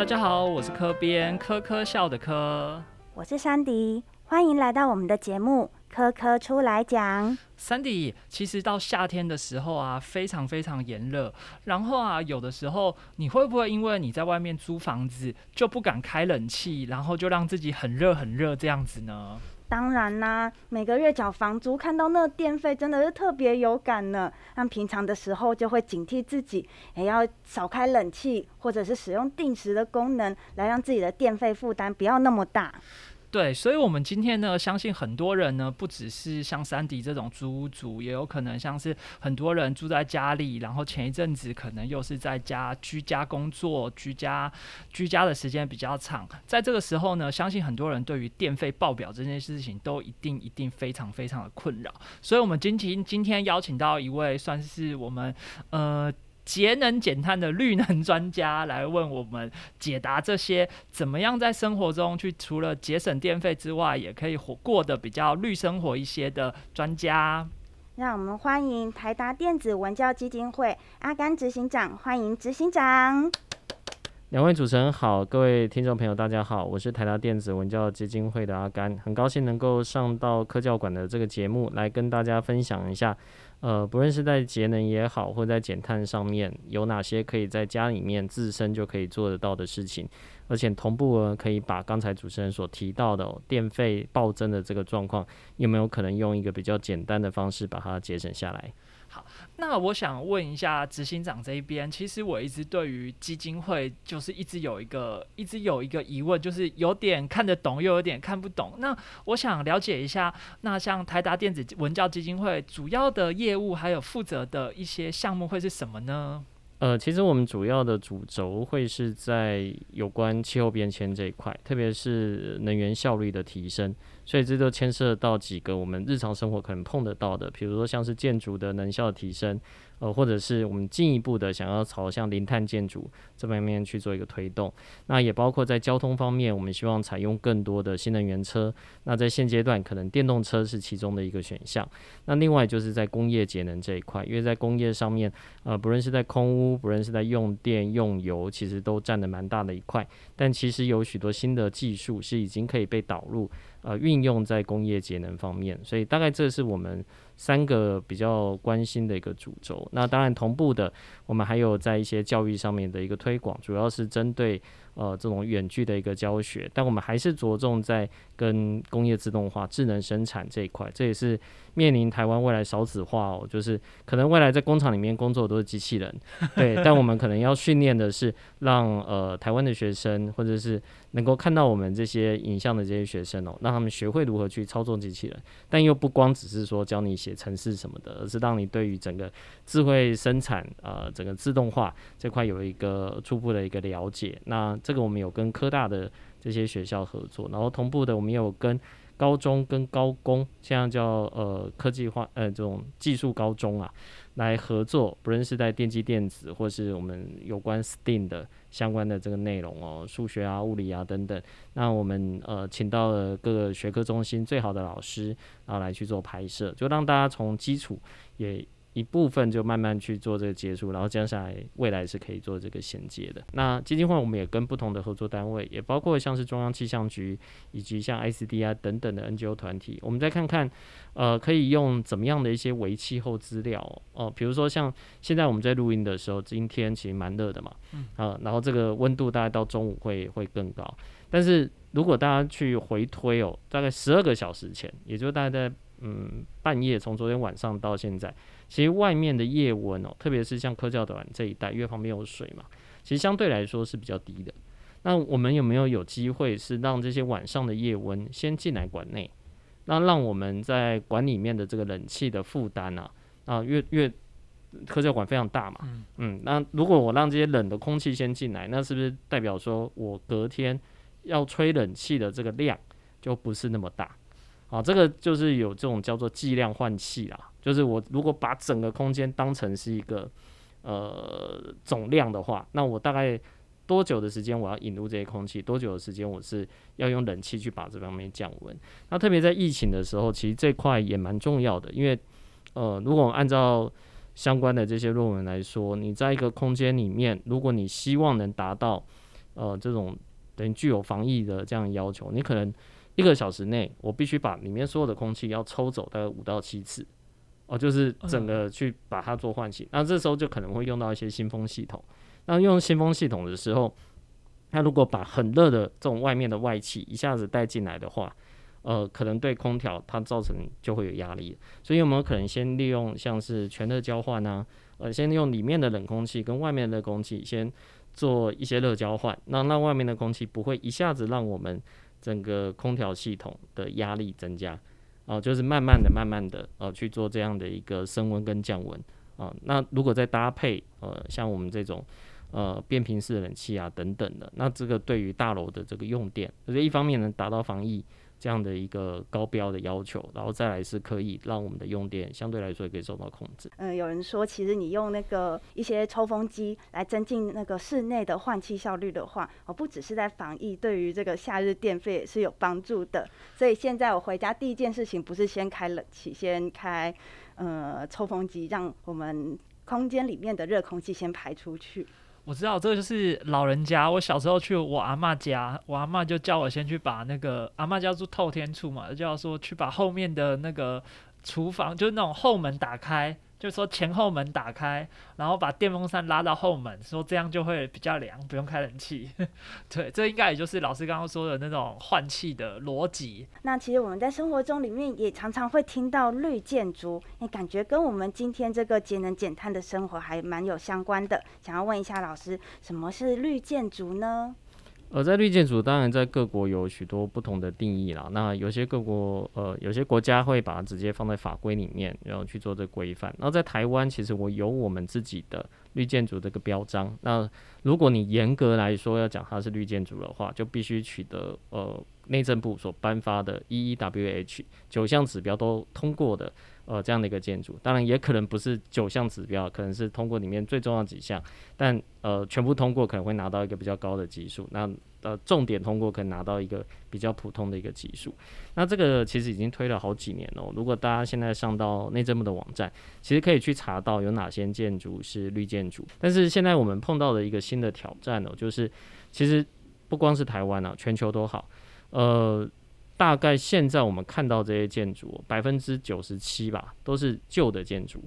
大家好，我是科编，科科笑的科。我是珊迪，欢迎来到我们的节目《科科出来讲》。珊迪，其实到夏天的时候啊，非常非常炎热。然后啊，有的时候你会不会因为你在外面租房子，就不敢开冷气，然后就让自己很热很热这样子呢？当然啦，每个月缴房租，看到那电费真的是特别有感呢。那平常的时候就会警惕自己，也要少开冷气，或者是使用定时的功能，来让自己的电费负担不要那么大。对，所以，我们今天呢，相信很多人呢，不只是像山迪这种租屋族，也有可能像是很多人住在家里，然后前一阵子可能又是在家居家工作，居家居家的时间比较长，在这个时候呢，相信很多人对于电费报表这件事情都一定一定非常非常的困扰。所以，我们今天今天邀请到一位算是我们呃。节能减碳的绿能专家来问我们解答这些怎么样在生活中去除了节省电费之外，也可以活过得比较绿生活一些的专家。让我们欢迎台达电子文教基金会阿甘执行长，欢迎执行长。两位主持人好，各位听众朋友大家好，我是台达电子文教基金会的阿甘，很高兴能够上到科教馆的这个节目来跟大家分享一下。呃，不论是在节能也好，或在减碳上面，有哪些可以在家里面自身就可以做得到的事情，而且同步，可以把刚才主持人所提到的电费暴增的这个状况，有没有可能用一个比较简单的方式把它节省下来？那我想问一下执行长这一边，其实我一直对于基金会就是一直有一个一直有一个疑问，就是有点看得懂，又有点看不懂。那我想了解一下，那像台达电子文教基金会主要的业务还有负责的一些项目会是什么呢？呃，其实我们主要的主轴会是在有关气候变迁这一块，特别是能源效率的提升。所以这就牵涉到几个我们日常生活可能碰得到的，比如说像是建筑的能效提升。呃，或者是我们进一步的想要朝向零碳建筑这方面去做一个推动，那也包括在交通方面，我们希望采用更多的新能源车。那在现阶段，可能电动车是其中的一个选项。那另外就是在工业节能这一块，因为在工业上面，呃，不论是在空污，不论是在用电用油，其实都占了蛮大的一块。但其实有许多新的技术是已经可以被导入，呃，运用在工业节能方面。所以大概这是我们。三个比较关心的一个主轴，那当然同步的，我们还有在一些教育上面的一个推广，主要是针对呃这种远距的一个教学，但我们还是着重在跟工业自动化、智能生产这一块，这也是。面临台湾未来少子化哦，就是可能未来在工厂里面工作都是机器人，对，但我们可能要训练的是让呃台湾的学生或者是能够看到我们这些影像的这些学生哦，让他们学会如何去操作机器人，但又不光只是说教你写程式什么的，而是让你对于整个智慧生产呃整个自动化这块有一个初步的一个了解。那这这个我们有跟科大的这些学校合作，然后同步的我们也有跟。高中跟高工，现在叫呃科技化呃这种技术高中啊，来合作，不论是在电机电子，或是我们有关 STEAM 的相关的这个内容哦，数学啊、物理啊等等，那我们呃请到了各个学科中心最好的老师，然后来去做拍摄，就让大家从基础也。一部分就慢慢去做这个接触，然后接下来未来是可以做这个衔接的。那基金会我们也跟不同的合作单位，也包括像是中央气象局以及像 ICD 啊等等的 NGO 团体，我们再看看，呃，可以用怎么样的一些为气候资料哦，比如说像现在我们在录音的时候，今天其实蛮热的嘛，啊，然后这个温度大概到中午会会更高，但是如果大家去回推哦，大概十二个小时前，也就大概在嗯半夜从昨天晚上到现在。其实外面的夜温哦，特别是像科教馆这一带，因为旁边有水嘛，其实相对来说是比较低的。那我们有没有有机会是让这些晚上的夜温先进来馆内，那让我们在馆里面的这个冷气的负担啊，啊，越越科教馆非常大嘛，嗯，那如果我让这些冷的空气先进来，那是不是代表说我隔天要吹冷气的这个量就不是那么大？啊，这个就是有这种叫做计量换气啦。就是我如果把整个空间当成是一个呃总量的话，那我大概多久的时间我要引入这些空气？多久的时间我是要用冷气去把这方面降温？那特别在疫情的时候，其实这块也蛮重要的，因为呃，如果按照相关的这些论文来说，你在一个空间里面，如果你希望能达到呃这种等于具有防疫的这样要求，你可能一个小时内我必须把里面所有的空气要抽走大概五到七次，哦，就是整个去把它做换气。那这时候就可能会用到一些新风系统。那用新风系统的时候，它如果把很热的这种外面的外气一下子带进来的话，呃，可能对空调它造成就会有压力。所以有没有可能先利用像是全热交换呢？呃，先利用里面的冷空气跟外面的热空气先做一些热交换，那让外面的空气不会一下子让我们整个空调系统的压力增加，啊，就是慢慢的、慢慢的呃去做这样的一个升温跟降温啊。那如果再搭配呃像我们这种呃变频式冷气啊等等的，那这个对于大楼的这个用电，就是一方面能达到防疫。这样的一个高标的要求，然后再来是可以让我们的用电相对来说也可以受到控制。嗯，有人说，其实你用那个一些抽风机来增进那个室内的换气效率的话，哦，不只是在防疫，对于这个夏日电费也是有帮助的。所以现在我回家第一件事情不是先开冷气，先开呃抽风机，让我们空间里面的热空气先排出去。我知道这个就是老人家。我小时候去我阿妈家，我阿妈就叫我先去把那个阿妈家住透天处嘛，就叫说去把后面的那个厨房，就是那种后门打开。就说前后门打开，然后把电风扇拉到后门，说这样就会比较凉，不用开冷气。对，这应该也就是老师刚刚说的那种换气的逻辑。那其实我们在生活中里面也常常会听到绿建筑，哎，感觉跟我们今天这个节能减碳的生活还蛮有相关的。想要问一下老师，什么是绿建筑呢？呃，在绿建筑，当然在各国有许多不同的定义啦。那有些各国，呃，有些国家会把它直接放在法规里面，然后去做这规范。那在台湾，其实我有我们自己的绿建筑这个标章。那如果你严格来说要讲它是绿建筑的话，就必须取得呃内政部所颁发的 EEWH 九项指标都通过的。呃，这样的一个建筑，当然也可能不是九项指标，可能是通过里面最重要几项，但呃，全部通过可能会拿到一个比较高的级数，那呃，重点通过可能拿到一个比较普通的一个级数。那这个其实已经推了好几年了。如果大家现在上到内政部的网站，其实可以去查到有哪些建筑是绿建筑。但是现在我们碰到的一个新的挑战哦，就是其实不光是台湾啊，全球都好，呃。大概现在我们看到这些建筑，百分之九十七吧，都是旧的建筑。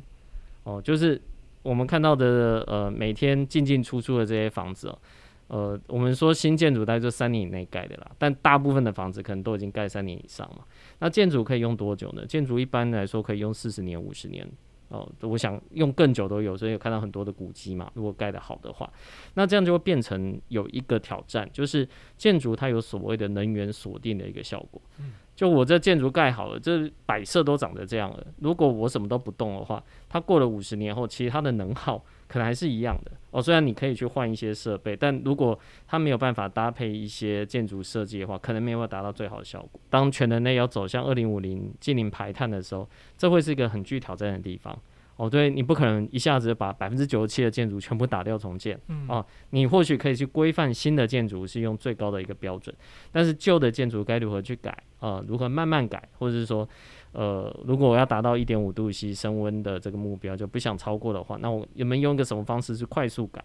哦，就是我们看到的，呃，每天进进出出的这些房子哦，呃，我们说新建筑大概就三年以内盖的啦，但大部分的房子可能都已经盖三年以上嘛。那建筑可以用多久呢？建筑一般来说可以用四十年、五十年。哦，我想用更久都有，所以有看到很多的古迹嘛。如果盖得好的话，那这样就会变成有一个挑战，就是建筑它有所谓的能源锁定的一个效果。嗯，就我这建筑盖好了，这摆设都长得这样了。如果我什么都不动的话，它过了五十年后，其实它的能耗可能还是一样的。哦，虽然你可以去换一些设备，但如果它没有办法搭配一些建筑设计的话，可能没有办法达到最好的效果。当全人类要走向二零五零近零排碳的时候，这会是一个很具挑战的地方。哦，对你不可能一下子把百分之九十七的建筑全部打掉重建。嗯，哦，你或许可以去规范新的建筑是用最高的一个标准，但是旧的建筑该如何去改？啊，如何慢慢改，或者是说，呃，如果我要达到一点五度 C 升温的这个目标，就不想超过的话，那我有没有用一个什么方式去快速改？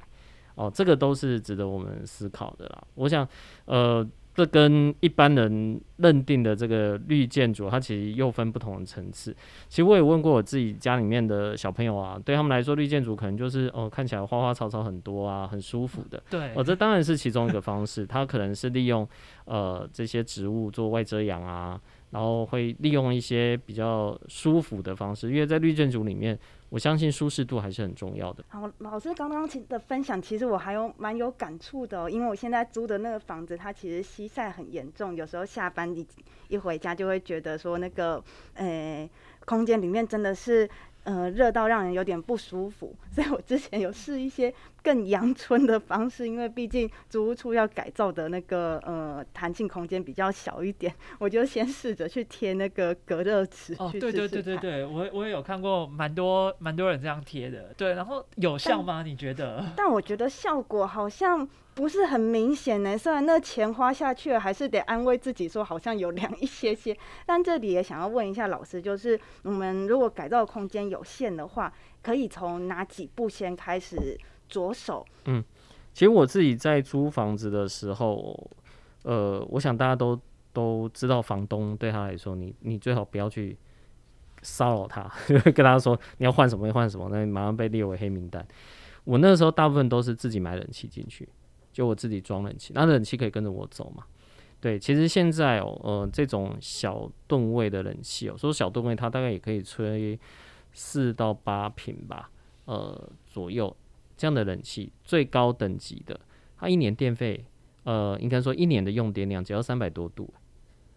哦，这个都是值得我们思考的啦。我想，呃。这跟一般人认定的这个绿建筑，它其实又分不同的层次。其实我也问过我自己家里面的小朋友啊，对他们来说，绿建筑可能就是哦，看起来花花草草很多啊，很舒服的。对，哦，这当然是其中一个方式。它可能是利用呃这些植物做外遮阳啊，然后会利用一些比较舒服的方式，因为在绿建筑里面。我相信舒适度还是很重要的。好，老师刚刚的分享，其实我还有蛮有感触的，因为我现在租的那个房子，它其实西晒很严重，有时候下班一一回家就会觉得说那个，呃，空间里面真的是。呃，热到让人有点不舒服，所以我之前有试一些更阳春的方式，因为毕竟租屋处要改造的那个呃弹性空间比较小一点，我就先试着去贴那个隔热纸。哦，对对对对对，我我也有看过蛮多蛮多人这样贴的，对，然后有效吗？你觉得？但我觉得效果好像。不是很明显呢，虽然那钱花下去了，还是得安慰自己说好像有凉一些些。但这里也想要问一下老师，就是我们如果改造空间有限的话，可以从哪几步先开始着手？嗯，其实我自己在租房子的时候，呃，我想大家都都知道，房东对他来说，你你最好不要去骚扰他，跟他说你要换什么换什么，那你马上被列为黑名单。我那时候大部分都是自己买冷气进去，就我自己装冷气，那冷气可以跟着我走嘛。对，其实现在哦，呃，这种小吨位的冷气哦，说小吨位，它大概也可以吹四到八平吧，呃，左右这样的冷气，最高等级的，它一年电费，呃，应该说一年的用电量只要三百多度，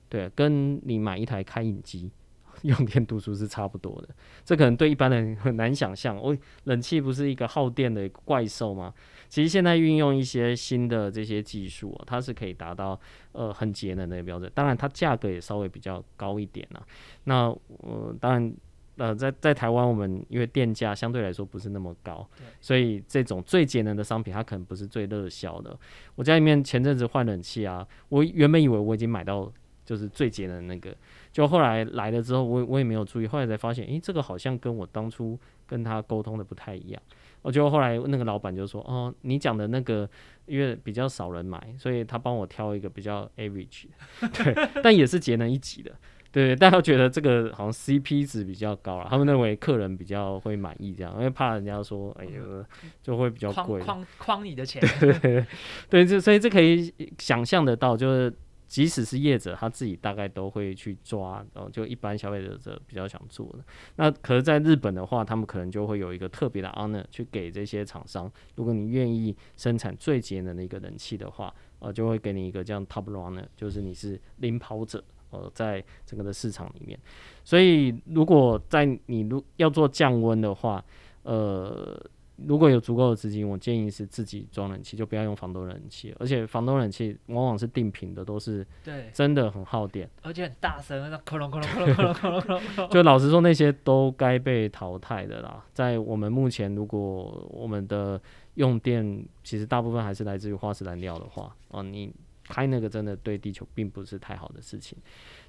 对，跟你买一台开饮机。用电度数是差不多的，这可能对一般人很难想象。哦，冷气不是一个耗电的怪兽吗？其实现在运用一些新的这些技术，它是可以达到呃很节能的标准。当然，它价格也稍微比较高一点啊。那呃，当然呃，在在台湾，我们因为电价相对来说不是那么高，所以这种最节能的商品，它可能不是最热销的。我家里面前阵子换冷气啊，我原本以为我已经买到就是最节能那个。就后来来了之后，我我也没有注意，后来才发现，诶，这个好像跟我当初跟他沟通的不太一样。我就后来那个老板就说，哦，你讲的那个因为比较少人买，所以他帮我挑一个比较 average，对，但也是节能一级的，对。大家都觉得这个好像 CP 值比较高了，他们认为客人比较会满意这样，因为怕人家说，哎呦，就会比较贵，框框你的钱，对对，这所以这可以想象得到，就是。即使是业者，他自己大概都会去抓，然后就一般消费者者比较想做的。那可是在日本的话，他们可能就会有一个特别的 honor 去给这些厂商。如果你愿意生产最节能的一个冷气的话，呃，就会给你一个这样 top runner，就是你是领跑者，呃，在整个的市场里面。所以如果在你如要做降温的话，呃。如果有足够的资金，我建议是自己装冷气，就不要用房东冷气。而且房东冷气往往是定频的，都是对，真的很耗电，而且很大声，那哐隆哐隆哐隆哐隆哐隆。就老实说，那些都该被淘汰的啦。在我们目前，如果我们的用电其实大部分还是来自于化石燃料的话，哦，你开那个真的对地球并不是太好的事情。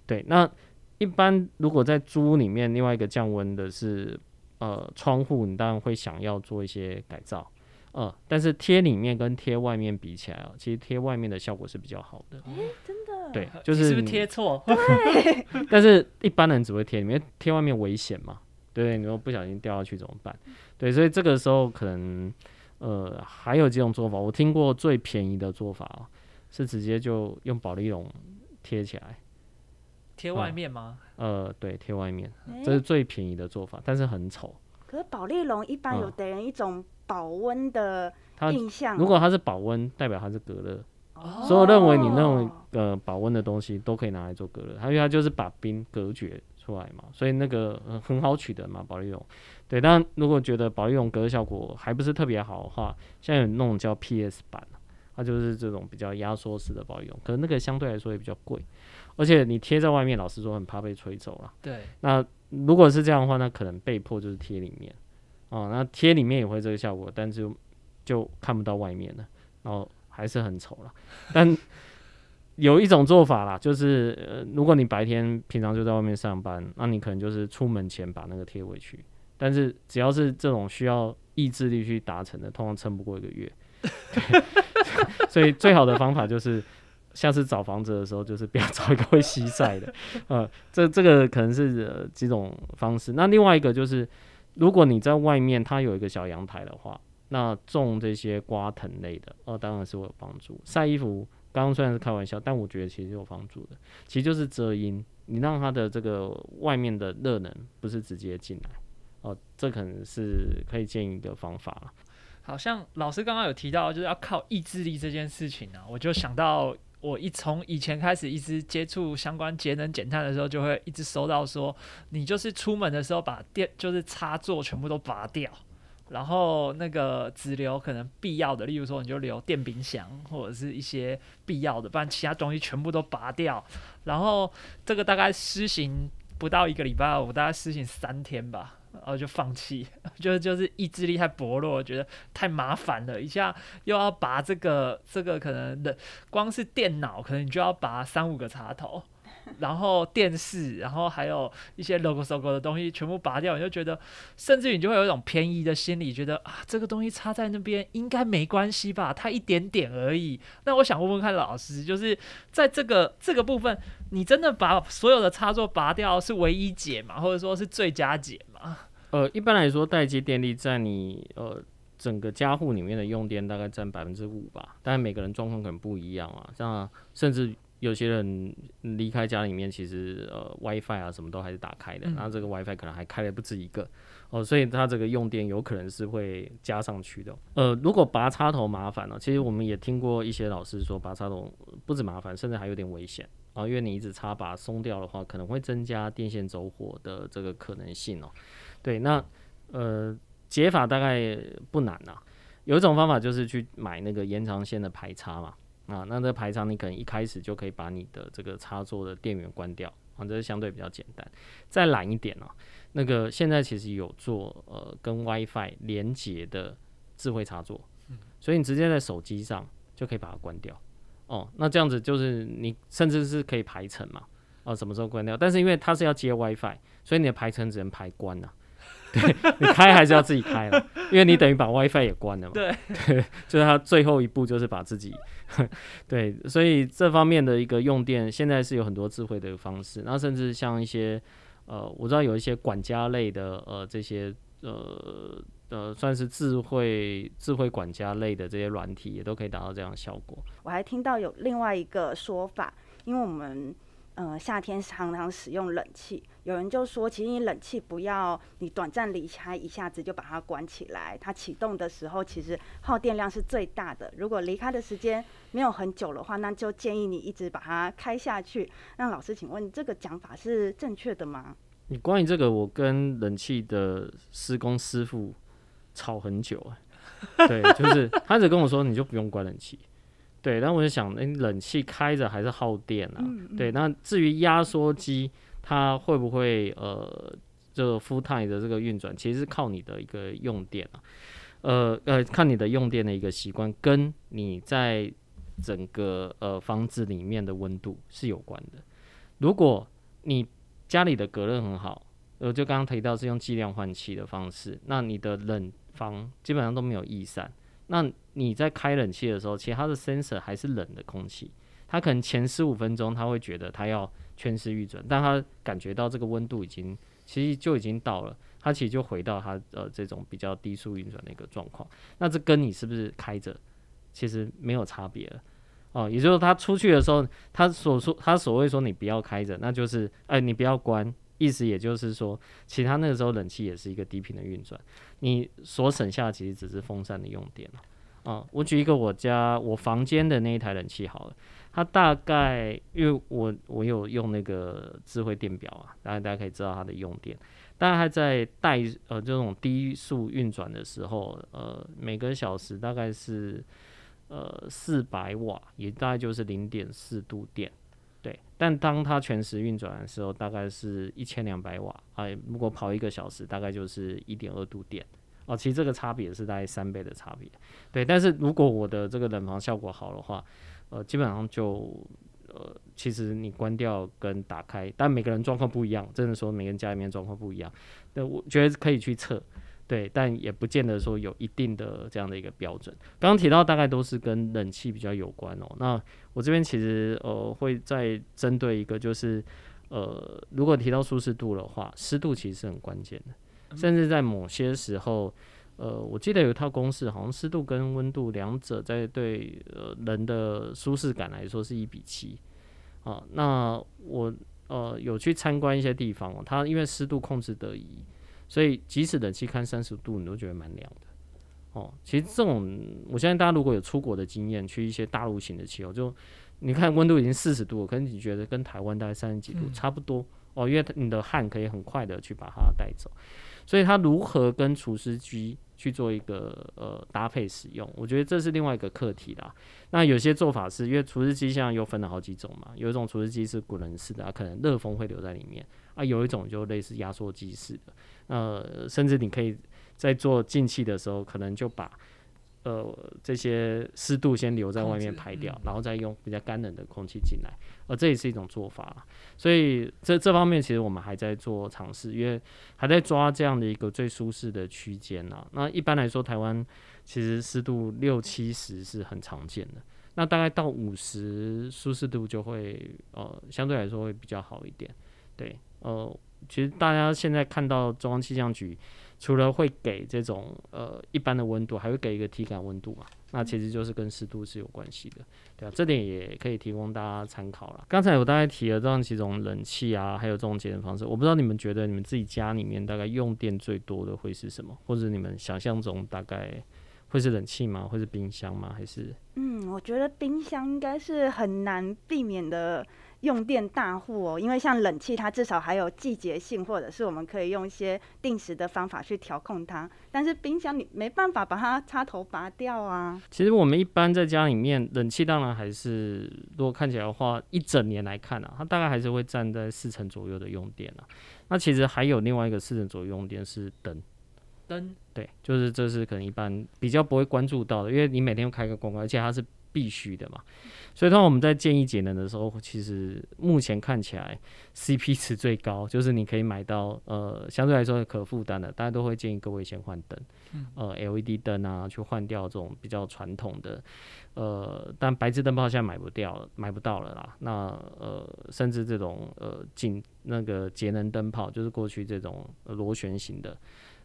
对，那一般如果在租里面，另外一个降温的是。呃，窗户你当然会想要做一些改造，呃，但是贴里面跟贴外面比起来啊，其实贴外面的效果是比较好的。真的？对，就是是不是贴错？对。但是一般人只会贴里面，贴外面危险嘛？对，你说不小心掉下去怎么办？对，所以这个时候可能呃还有几种做法。我听过最便宜的做法是直接就用保利龙贴起来。贴外面吗？呃，对，贴外面，这是最便宜的做法，但是很丑。可是保利龙一般有给人一种保温的印象。如果它是保温，代表它是隔热。哦。所以我认为你那种呃保温的东西都可以拿来做隔热，它因为它就是把冰隔绝出来嘛，所以那个很好取得嘛，保利龙。对，但如果觉得保利龙隔热效果还不是特别好的话，现在有那种叫 PS 版，它就是这种比较压缩式的保利龙，可能那个相对来说也比较贵。而且你贴在外面，老实说很怕被吹走了。对。那如果是这样的话，那可能被迫就是贴里面。哦，那贴里面也会这个效果，但是就看不到外面了，然后还是很丑了。但有一种做法啦，就是呃，如果你白天平常就在外面上班，那你可能就是出门前把那个贴回去。但是只要是这种需要意志力去达成的，通常撑不过一个月。所以最好的方法就是。下次找房子的时候，就是不要找一个会西晒的，呃，这这个可能是几种方式。那另外一个就是，如果你在外面它有一个小阳台的话，那种这些瓜藤类的，哦，当然是会有帮助。晒衣服，刚刚虽然是开玩笑，但我觉得其实有帮助的，其实就是遮阴，你让它的这个外面的热能不是直接进来，哦，这可能是可以建议一个方法。好像老师刚刚有提到，就是要靠意志力这件事情呢，我就想到。我一从以前开始一直接触相关节能减碳的时候，就会一直收到说，你就是出门的时候把电就是插座全部都拔掉，然后那个只留可能必要的，例如说你就留电冰箱或者是一些必要的，不然其他东西全部都拔掉。然后这个大概施行不到一个礼拜，我大概施行三天吧。然后就放弃，就就是意志力太薄弱，觉得太麻烦了，一下又要拔这个这个，可能的光是电脑，可能你就要拔三五个插头，然后电视，然后还有一些 logo logo 的东西全部拔掉，你就觉得，甚至你就会有一种偏移的心理，觉得啊，这个东西插在那边应该没关系吧，它一点点而已。那我想问问看老师，就是在这个这个部分，你真的把所有的插座拔掉是唯一解吗？或者说是最佳解吗？呃，一般来说，待机电力在你呃整个家户里面的用电大概占百分之五吧，但每个人状况可能不一样啊，像甚至有些人离开家里面，其实呃 WiFi 啊什么都还是打开的，然后这个 WiFi 可能还开了不止一个哦，所以它这个用电有可能是会加上去的。呃，如果拔插头麻烦了，其实我们也听过一些老师说拔插头不止麻烦，甚至还有点危险啊，因为你一直插拔松掉的话，可能会增加电线走火的这个可能性哦。对，那呃解法大概不难呐，有一种方法就是去买那个延长线的排插嘛，啊，那这排场你可能一开始就可以把你的这个插座的电源关掉，啊，这是相对比较简单。再懒一点哦，那个现在其实有做呃跟 WiFi 连接的智慧插座，所以你直接在手机上就可以把它关掉。哦，那这样子就是你甚至是可以排程嘛，哦，什么时候关掉？但是因为它是要接 WiFi，所以你的排程只能排关呐。对你开还是要自己开了，因为你等于把 WiFi 也关了嘛。对对，就是他最后一步就是把自己，对，所以这方面的一个用电，现在是有很多智慧的方式，那甚至像一些呃，我知道有一些管家类的呃这些呃呃算是智慧智慧管家类的这些软体，也都可以达到这样的效果。我还听到有另外一个说法，因为我们。呃，夏天常常使用冷气，有人就说，其实你冷气不要你短暂离开，一下子就把它关起来，它启动的时候其实耗电量是最大的。如果离开的时间没有很久的话，那就建议你一直把它开下去。那老师，请问这个讲法是正确的吗？你关于这个，我跟冷气的施工师傅吵很久啊。对，就是 他只跟我说，你就不用关冷气。对，然后我就想，那冷气开着还是耗电啊？对，那至于压缩机，它会不会呃，这个 full time 的这个运转，其实是靠你的一个用电啊，呃呃，看你的用电的一个习惯，跟你在整个呃房子里面的温度是有关的。如果你家里的隔热很好，呃，就刚刚提到是用计量换气的方式，那你的冷房基本上都没有逸散。那你在开冷气的时候，其实它的 sensor 还是冷的空气，它可能前十五分钟它会觉得它要全时运转，但它感觉到这个温度已经其实就已经到了，它其实就回到它呃这种比较低速运转的一个状况。那这跟你是不是开着其实没有差别了哦，也就是他出去的时候，他所说他所谓说你不要开着，那就是哎你不要关，意思也就是说，其他那个时候冷气也是一个低频的运转。你所省下其实只是风扇的用电啊，我举一个我家我房间的那一台冷气好了，它大概因为我我有用那个智慧电表啊，大家大家可以知道它的用电，大概在带呃这种低速运转的时候，呃每个小时大概是呃四百瓦，也大概就是零点四度电。对，但当它全时运转的时候，大概是一千两百瓦啊。如果跑一个小时，大概就是一点二度电哦。其实这个差别是大概三倍的差别。对，但是如果我的这个冷房效果好的话，呃，基本上就呃，其实你关掉跟打开，但每个人状况不一样，真的说每个人家里面状况不一样，那我觉得可以去测。对，但也不见得说有一定的这样的一个标准。刚刚提到大概都是跟冷气比较有关哦。那我这边其实呃会再针对一个，就是呃如果提到舒适度的话，湿度其实是很关键的。甚至在某些时候，呃我记得有一套公式，好像湿度跟温度两者在对呃人的舒适感来说是一比七啊。那我呃有去参观一些地方哦，它因为湿度控制得宜。所以即使冷气开三十度，你都觉得蛮凉的哦。其实这种，我相信大家如果有出国的经验，去一些大陆型的气候，就你看温度已经四十度，可能你觉得跟台湾大概三十几度差不多哦，因为你的汗可以很快的去把它带走。所以它如何跟除湿机去做一个呃搭配使用，我觉得这是另外一个课题啦。那有些做法是因为除湿机现在又分了好几种嘛，有一种除湿机是滚轮式的，可能热风会留在里面啊，有一种就类似压缩机式的。呃，甚至你可以在做进气的时候，可能就把呃这些湿度先留在外面排掉嗯，然后再用比较干冷的空气进来，呃，这也是一种做法。所以这这方面其实我们还在做尝试，因为还在抓这样的一个最舒适的区间呐。那一般来说，台湾其实湿度六七十是很常见的，那大概到五十舒适度就会呃相对来说会比较好一点。对，呃，其实大家现在看到中央气象局除了会给这种呃一般的温度，还会给一个体感温度嘛，那其实就是跟湿度是有关系的。对啊，这点也可以提供大家参考了。刚才我大概提了这样几种冷气啊，还有这种节能方式，我不知道你们觉得你们自己家里面大概用电最多的会是什么，或者你们想象中大概会是冷气吗？会是冰箱吗？还是嗯，我觉得冰箱应该是很难避免的用电大户哦，因为像冷气，它至少还有季节性，或者是我们可以用一些定时的方法去调控它。但是冰箱你没办法把它插头拔掉啊。其实我们一般在家里面，冷气当然还是，如果看起来的话，一整年来看啊，它大概还是会占在四成左右的用电啊。那其实还有另外一个四成左右用电是灯，灯对，就是这是可能一般比较不会关注到的，因为你每天开个光，而且它是必须的嘛。所以，通常我们在建议节能的时候，其实目前看起来 CP 值最高，就是你可以买到呃相对来说可负担的，大家都会建议各位先换灯，呃 LED 灯啊，去换掉这种比较传统的，呃，但白炽灯泡现在买不掉了，买不到了啦。那呃，甚至这种呃紧那个节能灯泡，就是过去这种呃螺旋形的。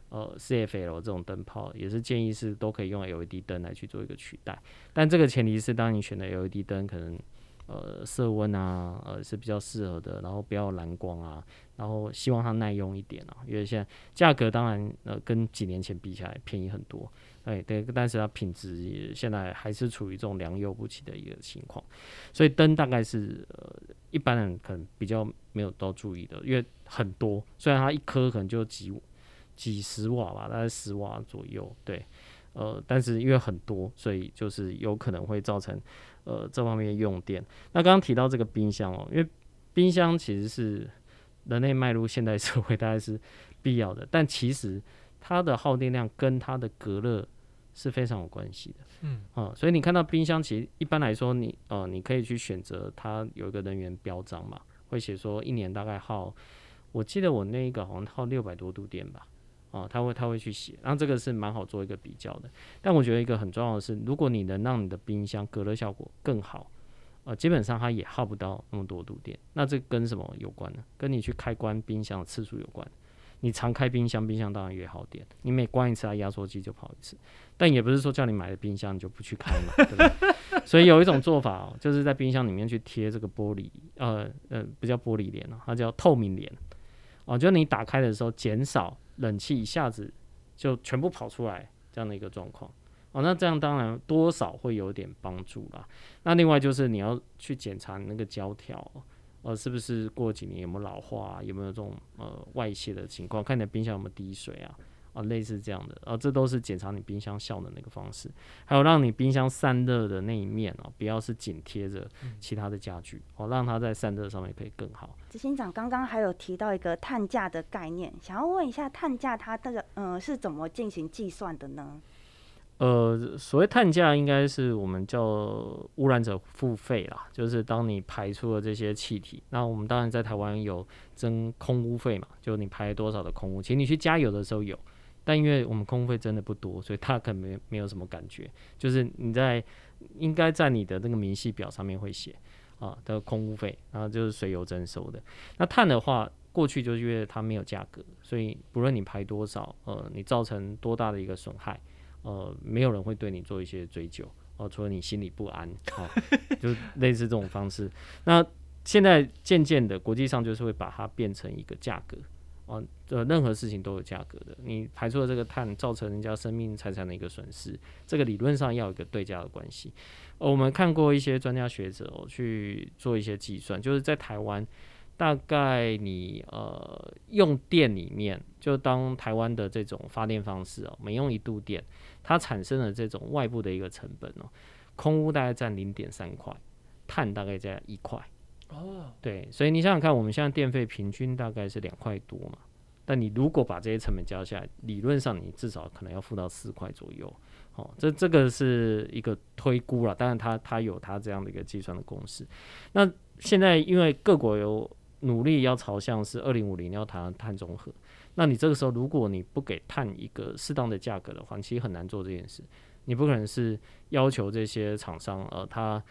呃，CFL 这种灯泡也是建议是都可以用 LED 灯来去做一个取代，但这个前提是当你选的 LED 灯可能呃色温啊呃是比较适合的，然后不要蓝光啊，然后希望它耐用一点啊，因为现在价格当然呃跟几年前比起来便宜很多，哎对，但是它品质现在还是处于这种良莠不齐的一个情况，所以灯大概是呃一般人可能比较没有多注意的，因为很多，虽然它一颗可能就几几十瓦吧，大概十瓦左右，对，呃，但是因为很多，所以就是有可能会造成呃这方面用电。那刚刚提到这个冰箱哦，因为冰箱其实是人类迈入现代社会 大概是必要的，但其实它的耗电量跟它的隔热是非常有关系的。嗯啊、所以你看到冰箱，其实一般来说你呃你可以去选择它有一个能源标章嘛，会写说一年大概耗，我记得我那一个好像耗六百多度电吧。哦，他会他会去写，然后这个是蛮好做一个比较的。但我觉得一个很重要的是，如果你能让你的冰箱隔热效果更好，呃，基本上它也耗不到那么多度电。那这跟什么有关呢？跟你去开关冰箱的次数有关。你常开冰箱，冰箱当然越耗电。你每关一次，它压缩机就跑一次。但也不是说叫你买了冰箱你就不去开嘛，对不对？所以有一种做法哦，就是在冰箱里面去贴这个玻璃，呃呃，不叫玻璃帘哦，它叫透明帘。哦，就你打开的时候减少冷气一下子就全部跑出来这样的一个状况。哦，那这样当然多少会有点帮助啦。那另外就是你要去检查你那个胶条，呃，是不是过几年有没有老化、有没有这种呃外泄的情况，看你的冰箱有没有滴水啊，啊，类似这样的，啊，这都是检查你冰箱效能的一个方式。还有让你冰箱散热的那一面哦，不要是紧贴着其他的家具，哦，让它在散热上面可以更好。执行长刚刚还有提到一个碳价的概念，想要问一下碳价它这个呃是怎么进行计算的呢？呃，所谓碳价应该是我们叫污染者付费啦，就是当你排出了这些气体，那我们当然在台湾有征空污费嘛，就你排多少的空污，其实你去加油的时候有，但因为我们空污费真的不多，所以他可能没没有什么感觉，就是你在应该在你的那个明细表上面会写啊的空污费，然后就是随油征收的。那碳的话，过去就是因为它没有价格，所以不论你排多少，呃，你造成多大的一个损害。呃，没有人会对你做一些追究，哦、除了你心里不安，啊，就类似这种方式。那现在渐渐的，国际上就是会把它变成一个价格，哦，呃，任何事情都有价格的。你排出了这个碳，造成人家生命财产的一个损失，这个理论上要有一个对价的关系。我们看过一些专家学者哦去做一些计算，就是在台湾。大概你呃用电里面，就当台湾的这种发电方式哦，每用一度电，它产生的这种外部的一个成本哦，空污大概占零点三块，碳大概在一块。哦，对，所以你想想看，我们现在电费平均大概是两块多嘛，但你如果把这些成本加下来，理论上你至少可能要付到四块左右。哦，这这个是一个推估了，当然它它有它这样的一个计算的公式。那现在因为各国有努力要朝向是二零五零要谈碳中和，那你这个时候如果你不给碳一个适当的价格的话，其实很难做这件事。你不可能是要求这些厂商，呃，他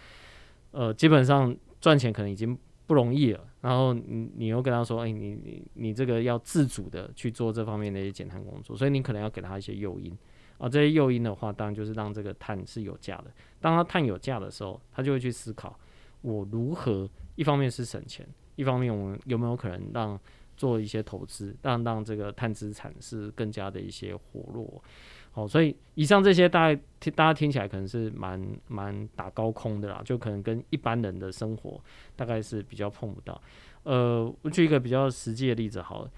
呃基本上赚钱可能已经不容易了，然后你你又跟他说，哎，你你你这个要自主的去做这方面的一些减碳工作，所以你可能要给他一些诱因。啊，这些诱因的话，当然就是让这个碳是有价的。当它碳有价的时候，他就会去思考，我如何一方面是省钱，一方面我们有没有可能让做一些投资，让让这个碳资产是更加的一些活络。好，所以以上这些大概听大家听起来可能是蛮蛮打高空的啦，就可能跟一般人的生活大概是比较碰不到。呃，我举一个比较实际的例子好了。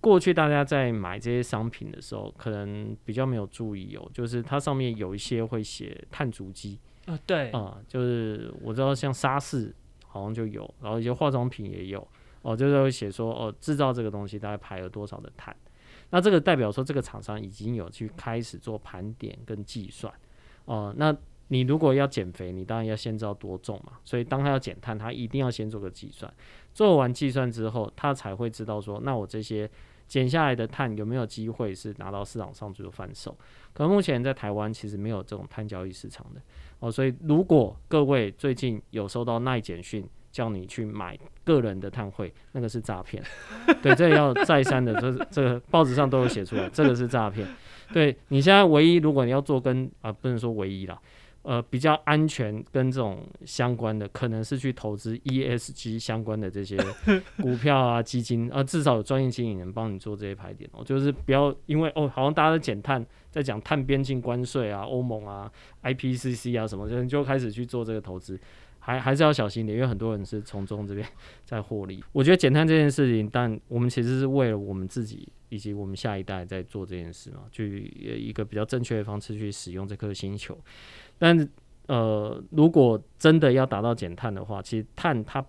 过去大家在买这些商品的时候，可能比较没有注意哦，就是它上面有一些会写碳足迹啊，对啊，就是我知道像沙士好像就有，然后一些化妆品也有哦，就是会写说哦，制造这个东西大概排了多少的碳，那这个代表说这个厂商已经有去开始做盘点跟计算哦，那你如果要减肥，你当然要先知道多重嘛，所以当他要减碳，他一定要先做个计算，做完计算之后，他才会知道说，那我这些。减下来的碳有没有机会是拿到市场上去做贩售？可目前在台湾其实没有这种碳交易市场的哦，所以如果各位最近有收到耐简讯叫你去买个人的碳汇，那个是诈骗。对，这要再三的，这这个报纸上都有写出来，这个是诈骗。对你现在唯一如果你要做跟啊，不能说唯一啦。呃，比较安全跟这种相关的，可能是去投资 ESG 相关的这些股票啊、基金啊，至少有专业经理人帮你做这些排点哦。就是不要因为哦，好像大家在减碳，在讲碳边境关税啊、欧盟啊、IPCC 啊什么，就就开始去做这个投资，还还是要小心点，因为很多人是从中这边 在获利。我觉得减碳这件事情，但我们其实是为了我们自己以及我们下一代在做这件事嘛，去一个比较正确的方式去使用这颗星球。但呃，如果真的要达到减碳的话，其实碳它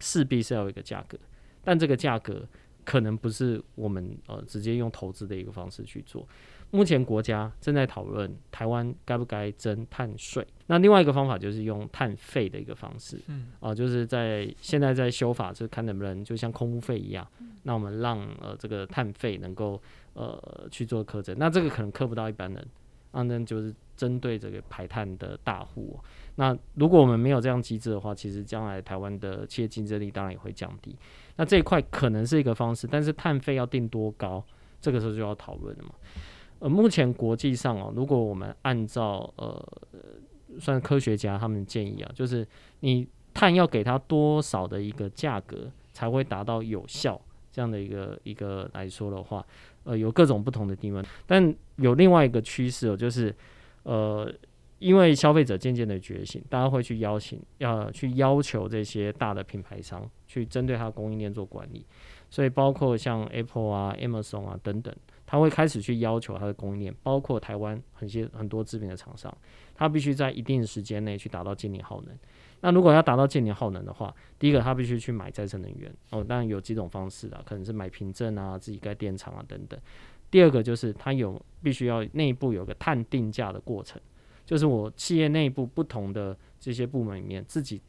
势必是要有一个价格，但这个价格可能不是我们呃直接用投资的一个方式去做。目前国家正在讨论台湾该不该征碳税，那另外一个方法就是用碳费的一个方式，嗯，啊，就是在现在在修法，就看能不能就像空污费一样，那我们让呃这个碳费能够呃去做课征，那这个可能课不到一般人。那就是针对这个排碳的大户。那如果我们没有这样机制的话，其实将来台湾的企业竞争力当然也会降低。那这一块可能是一个方式，但是碳费要定多高，这个时候就要讨论了嘛。呃，目前国际上哦，如果我们按照呃算科学家他们建议啊，就是你碳要给他多少的一个价格才会达到有效这样的一个一个来说的话。呃，有各种不同的地方，但有另外一个趋势哦，就是，呃，因为消费者渐渐的觉醒，大家会去邀请，要去要求这些大的品牌商去针对它供应链做管理，所以包括像 Apple 啊、Amazon 啊等等，他会开始去要求他的供应链，包括台湾很些很多知名的厂商，他必须在一定时间内去达到净零耗能。那如果要达到净零耗能的话，第一个他必须去买再生能源哦，当然有几种方式啦，可能是买凭证啊，自己盖电厂啊等等。第二个就是他有必须要内部有个碳定价的过程，就是我企业内部不同的这些部门里面，自己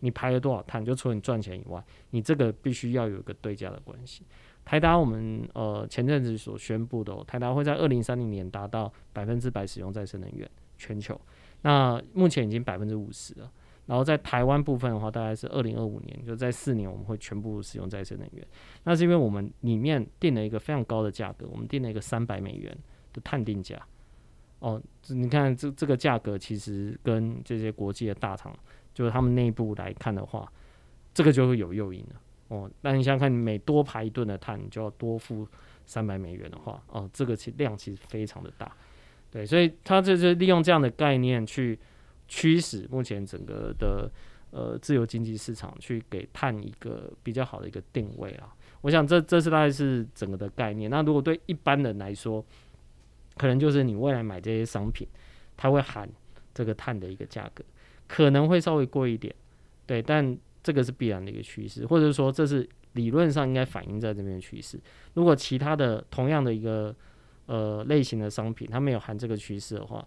你排了多少碳，就除了你赚钱以外，你这个必须要有一个对价的关系。台达我们呃前阵子所宣布的，台达会在二零三零年达到百分之百使用再生能源，全球，那目前已经百分之五十了。然后在台湾部分的话，大概是二零二五年，就在四年，我们会全部使用再生能源。那是因为我们里面定了一个非常高的价格，我们定了一个三百美元的碳定价。哦，你看这这个价格其实跟这些国际的大厂，就是他们内部来看的话，这个就会有诱因了。哦，那你想想看，你每多排一吨的碳，你就要多付三百美元的话，哦，这个其量其实非常的大。对，所以他这是利用这样的概念去。驱使目前整个的呃自由经济市场去给碳一个比较好的一个定位啊，我想这这是大概是整个的概念。那如果对一般人来说，可能就是你未来买这些商品，它会含这个碳的一个价格，可能会稍微贵一点，对，但这个是必然的一个趋势，或者说这是理论上应该反映在这边的趋势。如果其他的同样的一个呃类型的商品，它没有含这个趋势的话，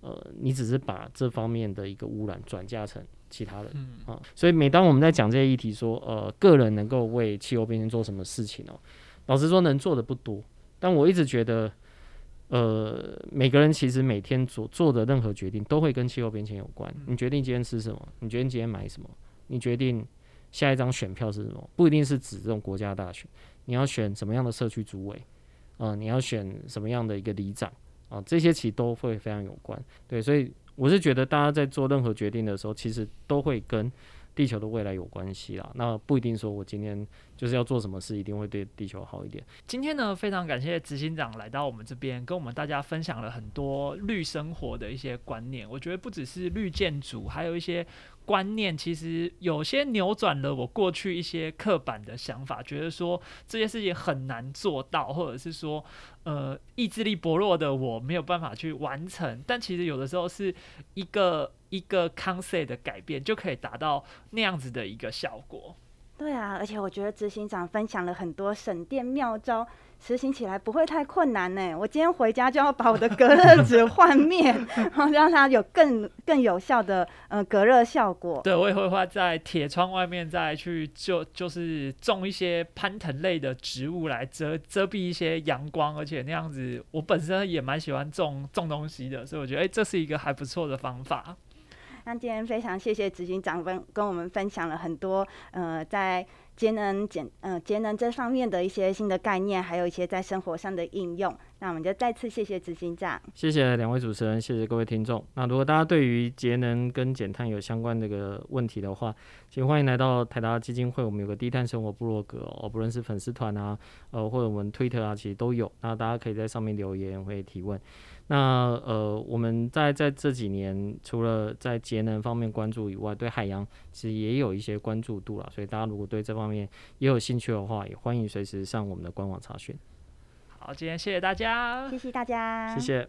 呃，你只是把这方面的一个污染转嫁成其他的啊。所以每当我们在讲这些议题，说呃个人能够为气候变迁做什么事情哦，老实说能做的不多。但我一直觉得，呃，每个人其实每天所做的任何决定都会跟气候变迁有关。你决定今天吃什么？你决定今天买什么？你决定下一张选票是什么？不一定是指这种国家大选，你要选什么样的社区主委啊？你要选什么样的一个里长啊？这些其实都会非常有关。对，所以我是觉得大家在做任何决定的时候，其实都会跟。地球的未来有关系啦，那不一定说我今天就是要做什么事一定会对地球好一点。今天呢，非常感谢执行长来到我们这边，跟我们大家分享了很多绿生活的一些观念。我觉得不只是绿建筑，还有一些观念，其实有些扭转了我过去一些刻板的想法，觉得说这些事情很难做到，或者是说，呃，意志力薄弱的我没有办法去完成。但其实有的时候是一个。一个 concept 的改变就可以达到那样子的一个效果。对啊，而且我觉得执行长分享了很多省电妙招，实行起来不会太困难呢。我今天回家就要把我的隔热纸换面，然 后让它有更更有效的呃隔热效果。对，我也会画在铁窗外面再去就就是种一些攀藤类的植物来遮遮蔽一些阳光，而且那样子我本身也蛮喜欢种种东西的，所以我觉得哎这是一个还不错的方法。那今天非常谢谢执行长跟跟我们分享了很多，呃，在节能减呃节能这方面的一些新的概念，还有一些在生活上的应用。那我们就再次谢谢执行长，谢谢两位主持人，谢谢各位听众。那如果大家对于节能跟减碳有相关这个问题的话，请欢迎来到台达基金会，我们有个低碳生活部落格哦，不论是粉丝团啊，呃或者我们推特啊，其实都有。那大家可以在上面留言会提问。那呃，我们在在这几年，除了在节能方面关注以外，对海洋其实也有一些关注度了。所以大家如果对这方面也有兴趣的话，也欢迎随时上我们的官网查询。好，今天谢谢大家，谢谢大家，谢谢。